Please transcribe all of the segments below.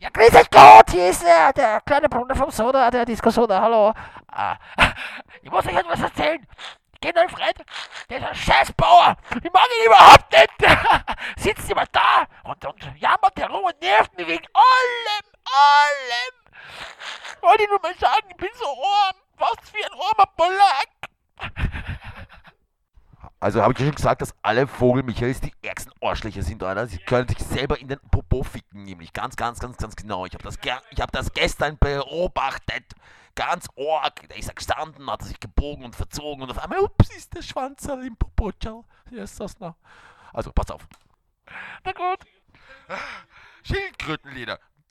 Ja, grüß euch Gott, hier ist äh, der kleine Bruder vom Soda, der Disco Soda, hallo. Äh, ich muss euch etwas erzählen. Der ist ein Scheißbauer. Ich mag ihn überhaupt nicht. Sitzt immer da und, und jammert herum und nervt mich wegen allem, allem. Wollte ich nur mal sagen, ich bin so arm. Was für ein armer Polack. Also habe ich ja schon gesagt, dass alle Vogel-Michaels die ärgsten Arschlöcher sind, Alter. Sie können sich selber in den Popo ficken, nämlich. Ganz, ganz, ganz, ganz genau. Ich habe das, ich hab das gestern beobachtet. Ganz arg. Da ist er gestanden, hat er sich gebogen und verzogen und auf einmal, ups, ist der Schwanzerl im Popo. Ist das noch. Also, pass auf. Na gut. Schildkrötenleder.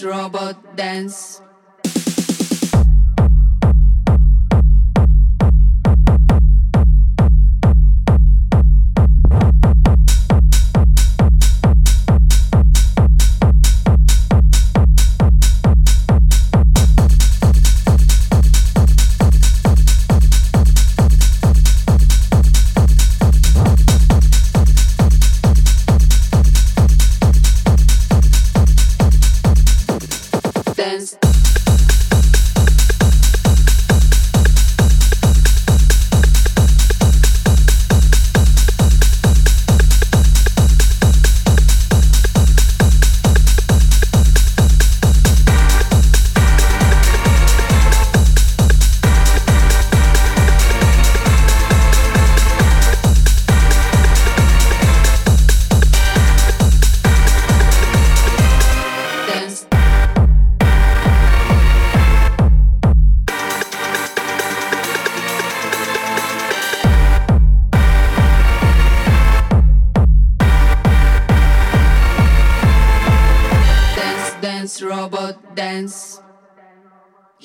robot, dance.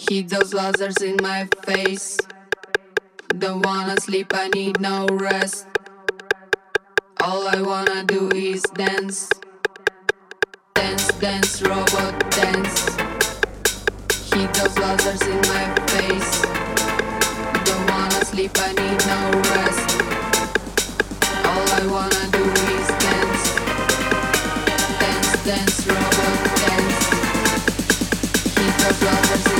Hit those lasers in my face. Don't wanna sleep, I need no rest. All I wanna do is dance. Dance, dance, robot, dance. Hit those lasers in my face. Don't wanna sleep, I need no rest. All I wanna do is dance. Dance, dance, robot, dance. Hit those lasers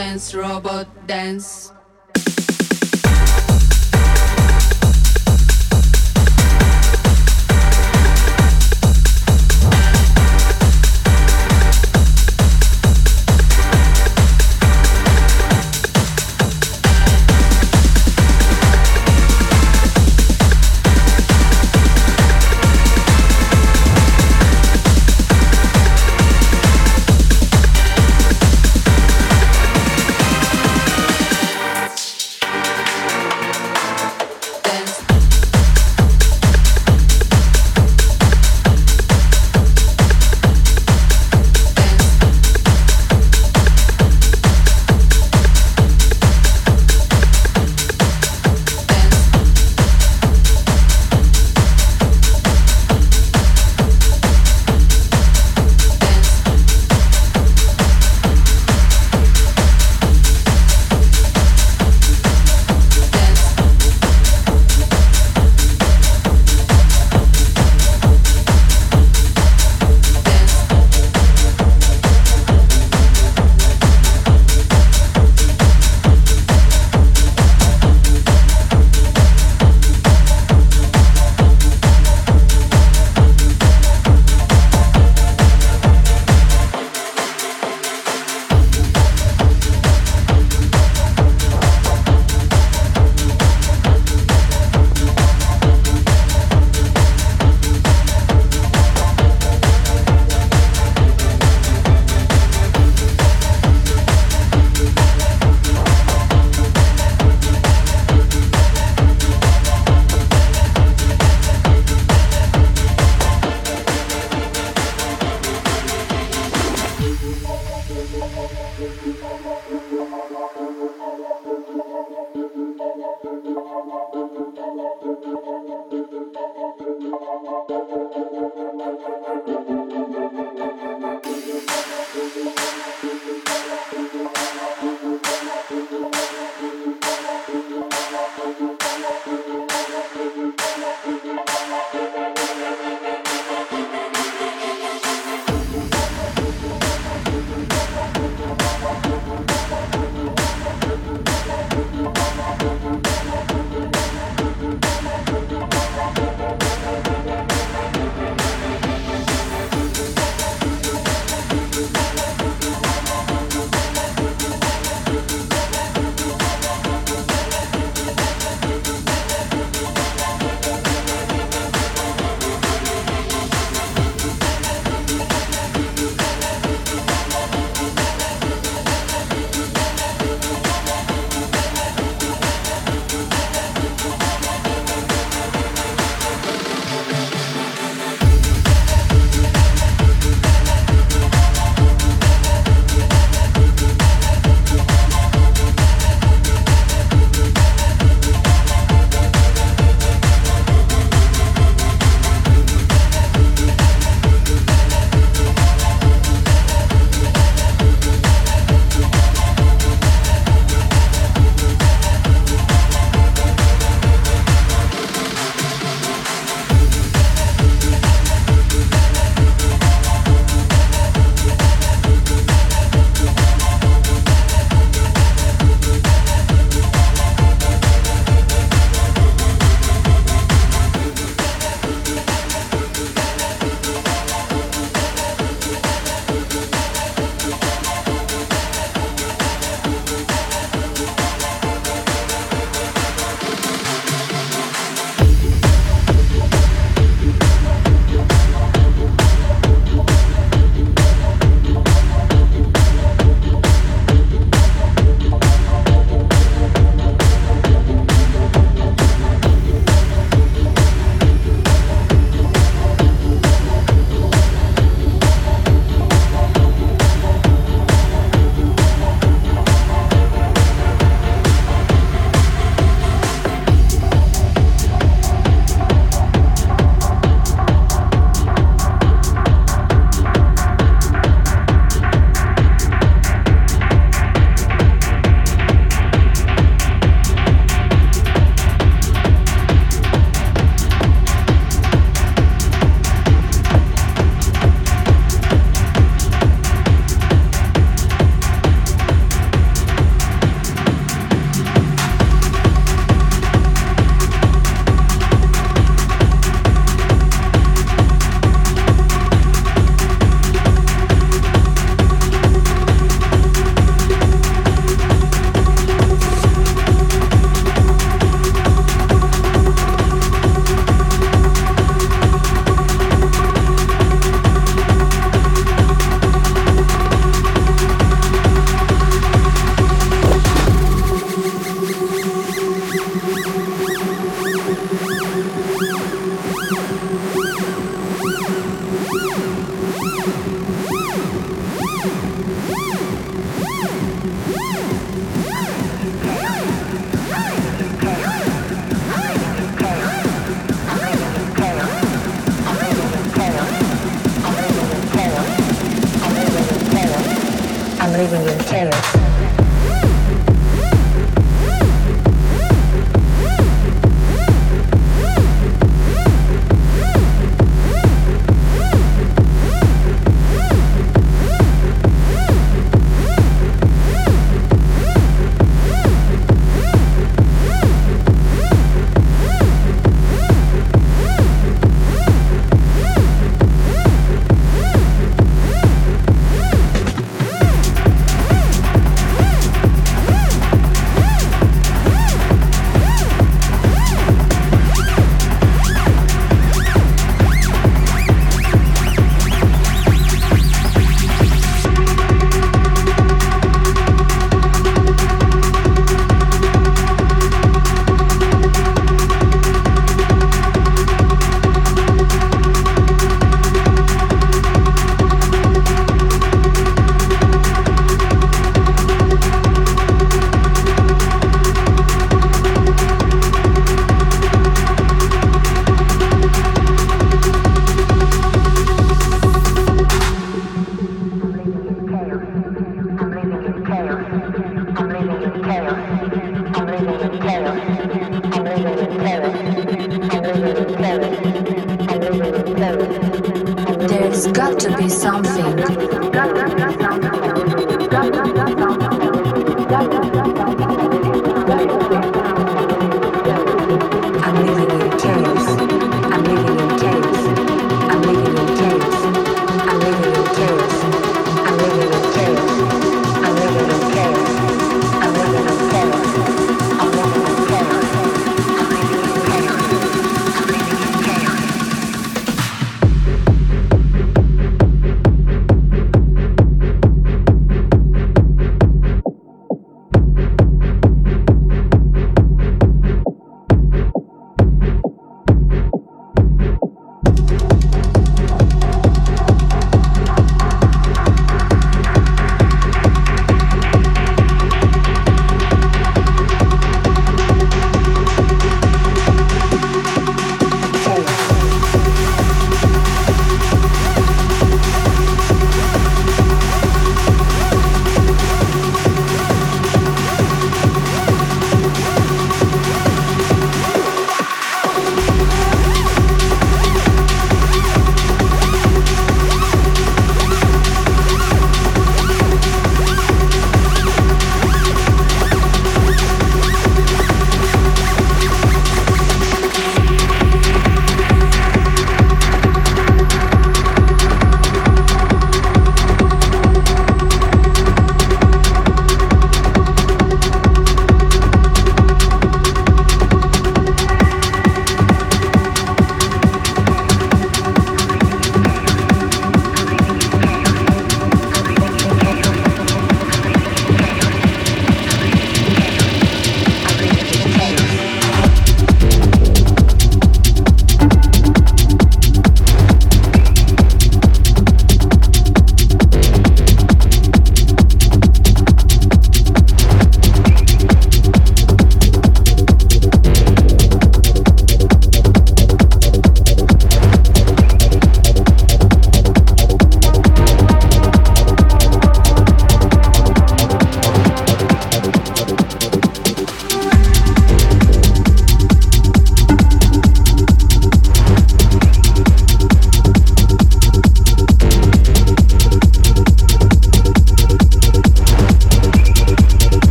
Dance, robot. Dance.